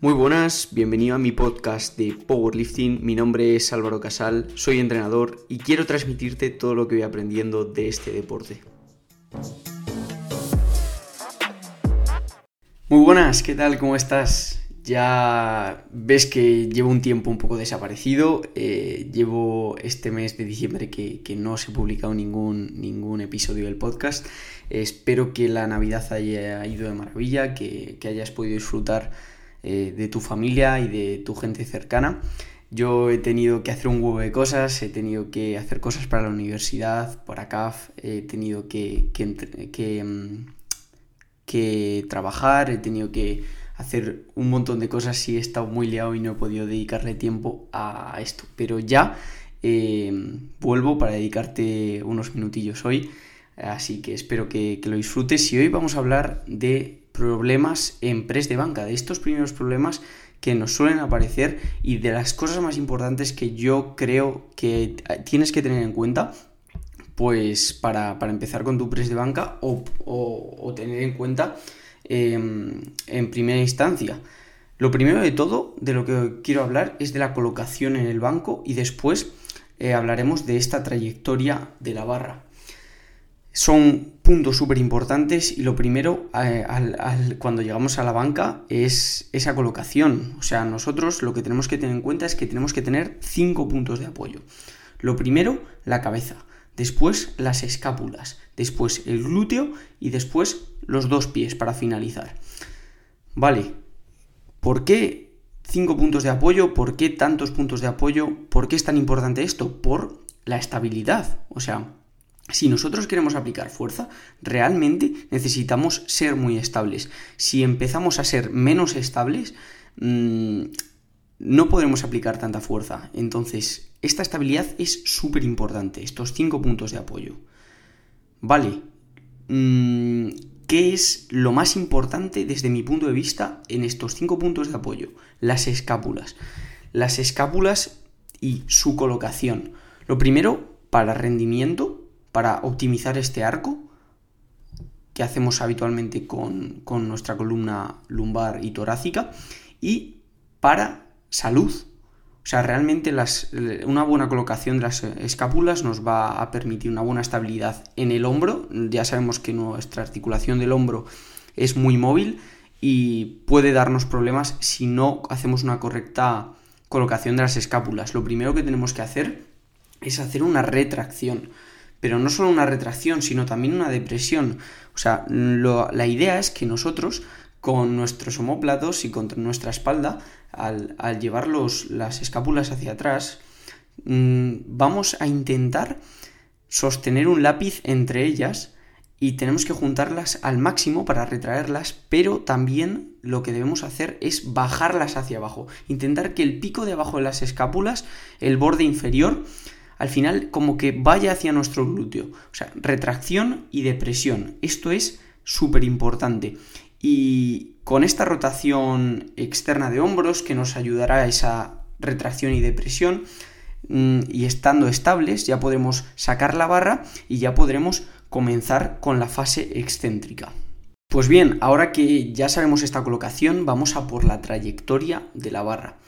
Muy buenas, bienvenido a mi podcast de Powerlifting. Mi nombre es Álvaro Casal, soy entrenador y quiero transmitirte todo lo que voy aprendiendo de este deporte. Muy buenas, ¿qué tal? ¿Cómo estás? Ya ves que llevo un tiempo un poco desaparecido. Eh, llevo este mes de diciembre que, no se ha publicado ningún, ningún episodio del podcast. espero que la Navidad haya ido de maravilla, que, que hayas podido disfrutar eh, de tu familia y de tu gente cercana. Yo he tenido que hacer un huevo de cosas, he tenido que hacer cosas para la universidad, para CAF, he tenido que, que, mm, que, trabajar, he tenido que hacer un montón de cosas y he estado muy liado y no he podido dedicarle tiempo a esto. Pero ya eh, vuelvo para dedicarte unos minutillos hoy, así que espero que, lo disfrutes y hoy vamos a hablar de problemas en press de banca, de estos primeros problemas que nos suelen aparecer y de las cosas más importantes que yo creo que tienes que tener en cuenta pues para, empezar con tu press de banca o, tener en cuenta em, en primera instancia. Lo primero de todo, de lo que quiero hablar, es de la colocación en el banco y después eh, hablaremos de esta trayectoria de la barra. Son puntos súper importantes y lo primero eh, cuando llegamos a la banca es esa colocación. O sea, nosotros lo que tenemos que tener en cuenta es que tenemos que tener cinco puntos de apoyo. Lo primero, la cabeza. Después, las escápulas. Después, el glúteo y después los dos pies para finalizar. Vale, ¿por qué cinco puntos de apoyo? ¿Por qué tantos puntos de apoyo? ¿Por qué es tan importante esto? Por la estabilidad. O sea, si nosotros queremos aplicar fuerza, realmente necesitamos ser muy estables. Si empezamos a ser menos estables, mm, no podremos aplicar tanta fuerza. Entonces, esta estabilidad es súper importante, estos cinco puntos de apoyo. Vale, mm, ¿qué es lo más importante desde mi punto de vista en estos cinco puntos de apoyo? Las escápulas. Las escápulas y su colocación. Lo primero, para rendimiento, para optimizar este arco que hacemos habitualmente con, nuestra columna lumbar y torácica y para salud. O sea, realmente una buena colocación de las escápulas nos va a permitir una buena estabilidad en el hombro. Ya sabemos que nuestra articulación del hombro es muy móvil y puede darnos problemas si no hacemos una correcta colocación de las escápulas. Lo primero que tenemos que hacer es hacer una retracción pero no solo una retracción, sino también una depresión. O sea, la idea es que nosotros, con nuestros homóplatos y con nuestra espalda, al, llevar las escápulas hacia atrás, mm, vamos a intentar sostener un lápiz entre ellas y tenemos que juntarlas al máximo para retraerlas, pero también lo que debemos hacer es bajarlas hacia abajo, intentar que el pico de abajo de las escápulas, el borde inferior, al final como que vaya hacia nuestro glúteo. O sea, retracción y depresión. Esto es súper importante. Y con esta rotación externa de hombros que nos ayudará a esa retracción y depresión, mm, y estando estables ya podremos sacar la barra y ya podremos comenzar con la fase excéntrica. Pues bien, ahora que ya sabemos esta colocación, vamos a por la trayectoria de la barra.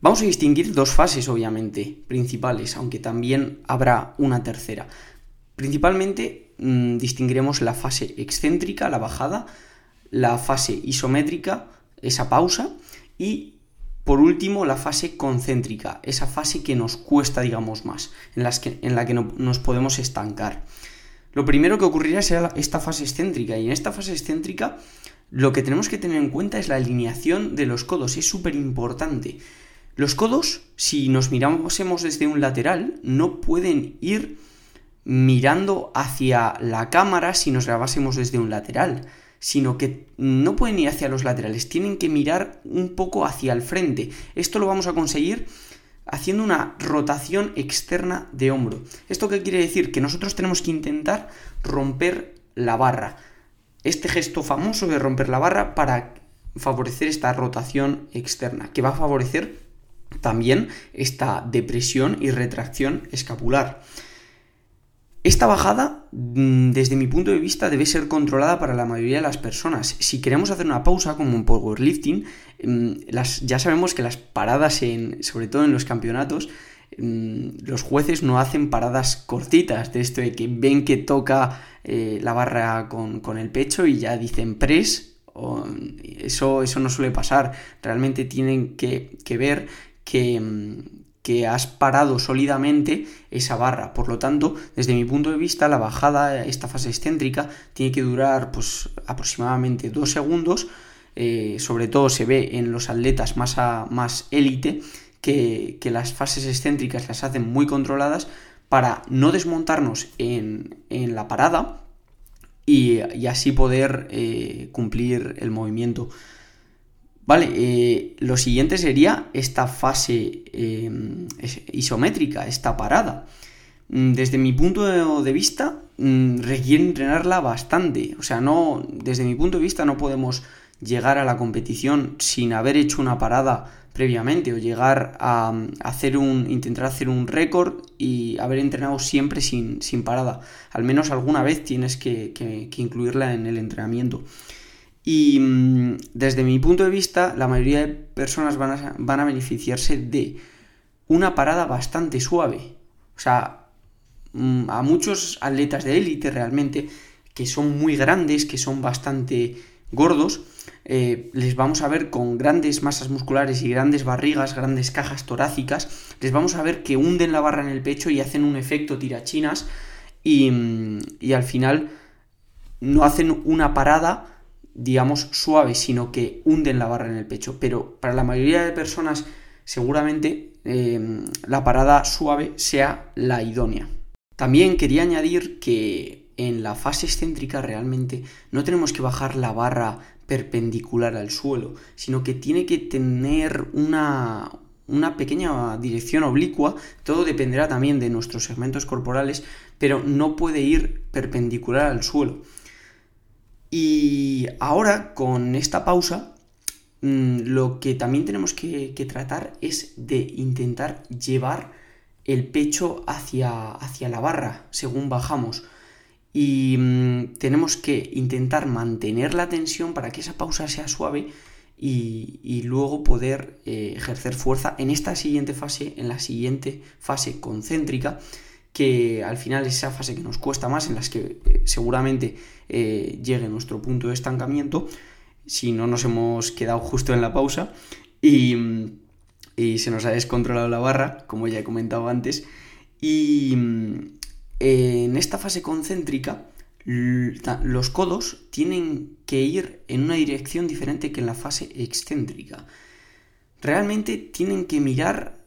Vamos a distinguir dos fases, obviamente, principales, aunque también habrá una tercera. Principalmente mm, distinguiremos la fase excéntrica, la bajada, la fase isométrica, esa pausa, y por último la fase concéntrica, esa fase que nos cuesta, digamos, más, en, las que, en la que no, nos podemos estancar. Lo primero que ocurrirá será esta fase excéntrica, y en esta fase excéntrica lo que tenemos que tener en cuenta es la alineación de los codos, es súper importante. Los codos, si nos mirásemos desde un lateral, no pueden ir mirando hacia la cámara si nos grabásemos desde un lateral, sino que no pueden ir hacia los laterales, tienen que mirar un poco hacia el frente. Esto lo vamos a conseguir haciendo una rotación externa de hombro. ¿Esto qué quiere decir? Que nosotros tenemos que intentar romper la barra. Este gesto famoso de romper la barra para favorecer esta rotación externa, que va a favorecer también esta depresión y retracción escapular. Esta bajada, mm, desde mi punto de vista, debe ser controlada para la mayoría de las personas. Si queremos hacer una pausa, como en powerlifting, mm, las, ya sabemos que las paradas, en, sobre todo en los campeonatos, mm, los jueces no hacen paradas cortitas, de esto de que ven que toca eh, la barra con, con, el pecho y ya dicen press. Eso, eso no suele pasar. Realmente tienen que, que ver que, que has parado sólidamente esa barra. Por lo tanto, desde mi punto de vista, la bajada, esta fase excéntrica, tiene que durar pues, aproximadamente dos segundos. Eh, sobre todo se ve en los atletas más, más élite que, las fases excéntricas las hacen muy controladas para no desmontarnos en, la parada y, así poder eh, cumplir el movimiento. Vale, eh, lo siguiente sería esta fase eh, isométrica, esta parada. Mm, desde mi punto de vista, mm, requiere entrenarla bastante. O sea, no, desde mi punto de vista no podemos llegar a la competición sin haber hecho una parada previamente o llegar a, hacer un intentar hacer un récord y haber entrenado siempre sin, parada al menos alguna vez tienes que incluirla en el entrenamiento y mm, desde mi punto de vista, la mayoría de personas van a, van a beneficiarse de una parada bastante suave. O sea, mm, a muchos atletas de élite realmente, que son muy grandes, que son bastante gordos, eh, les vamos a ver con grandes masas musculares y grandes barrigas, grandes cajas torácicas, les vamos a ver que hunden la barra en el pecho y hacen un efecto tirachinas y, mm, y al final no hacen una parada digamos, suave, sino que hunden la barra en el pecho. Pero para la mayoría de personas, seguramente eh, la parada suave sea la idónea. También quería añadir que en la fase excéntrica realmente no tenemos que bajar la barra perpendicular al suelo, sino que tiene que tener una, una pequeña dirección oblicua, todo dependerá también de nuestros segmentos corporales, pero no puede ir perpendicular al suelo. Y ahora, con esta pausa, mm, lo que también tenemos que, tratar es de intentar llevar el pecho hacia, hacia la barra según bajamos. Y mm, tenemos que intentar mantener la tensión para que esa pausa sea suave y, luego poder eh, ejercer fuerza en esta siguiente fase, en la siguiente fase concéntrica, que al final es esa fase que nos cuesta más, en las que eh, seguramente eh, llegue nuestro punto de estancamiento, si no nos hemos quedado justo en la pausa y, se nos ha descontrolado la barra, como ya he comentado antes, y en esta fase concéntrica los codos tienen que ir en una dirección diferente que en la fase excéntrica. Realmente tienen que mirar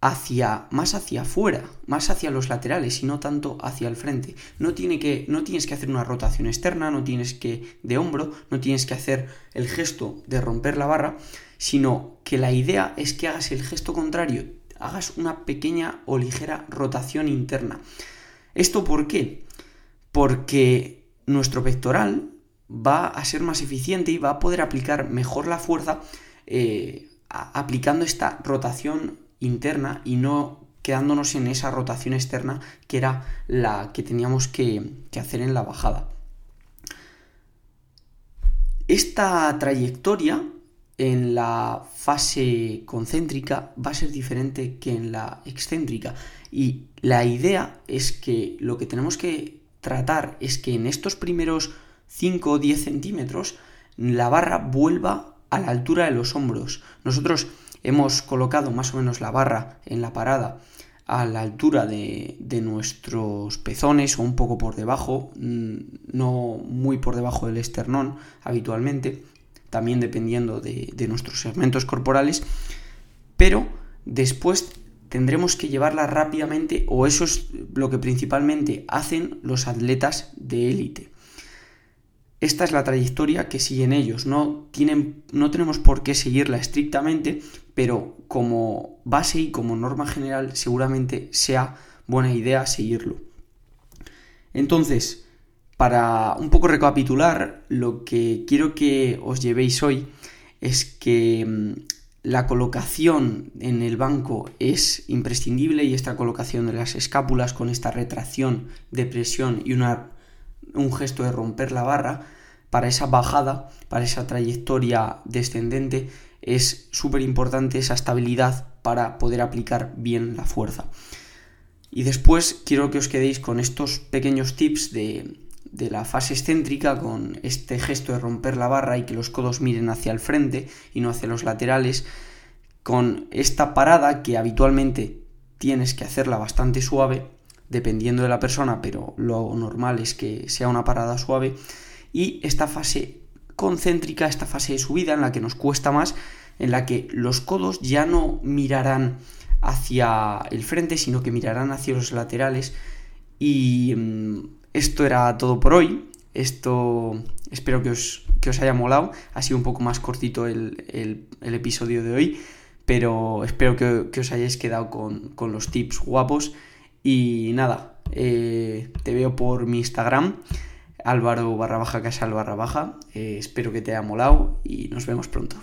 hacia más hacia afuera, más hacia los laterales y no tanto hacia el frente. No, tiene que, no tienes que hacer una rotación externa, no tienes que de hombro, no tienes que hacer el gesto de romper la barra, sino que la idea es que hagas el gesto contrario, hagas una pequeña o ligera rotación interna. ¿Esto por qué? Porque nuestro pectoral va a ser más eficiente y va a poder aplicar mejor la fuerza eh, aplicando esta rotación interna y no quedándonos en esa rotación externa que era la que teníamos que, hacer en la bajada. Esta trayectoria en la fase concéntrica va a ser diferente que en la excéntrica y la idea es que lo que tenemos que tratar es que en estos primeros 5 o 10 centímetros la barra vuelva a la altura de los hombros. Nosotros hemos colocado más o menos la barra en la parada a la altura de, nuestros pezones o un poco por debajo, mm, no muy por debajo del esternón habitualmente, también dependiendo de, de nuestros segmentos corporales, pero después tendremos que llevarla rápidamente o eso es lo que principalmente hacen los atletas de élite. Esta es la trayectoria que siguen ellos. No, tienen, no tenemos por qué seguirla estrictamente, pero como base y como norma general seguramente sea buena idea seguirlo. Entonces, para un poco recapitular, lo que quiero que os llevéis hoy es que mm, la colocación en el banco es imprescindible y esta colocación de las escápulas con esta retracción, depresión y una, un gesto de romper la barra para esa bajada, para esa trayectoria descendente, es súper importante esa estabilidad para poder aplicar bien la fuerza. Y después quiero que os quedéis con estos pequeños tips de, de la fase excéntrica con este gesto de romper la barra y que los codos miren hacia el frente y no hacia los laterales, con esta parada que habitualmente tienes que hacerla bastante suave, dependiendo de la persona, pero lo normal es que sea una parada suave, y esta fase concéntrica, esta fase de subida en la que nos cuesta más, en la que los codos ya no mirarán hacia el frente, sino que mirarán hacia los laterales y mm, esto era todo por hoy. Esto espero que os, os haya molado. Ha sido un poco más cortito el, episodio de hoy, pero espero que, os hayáis quedado con, los tips guapos. Y nada, eh, te veo por mi Instagram, álvaro barra baja casal barra baja. Eh, espero que te haya molado y nos vemos pronto.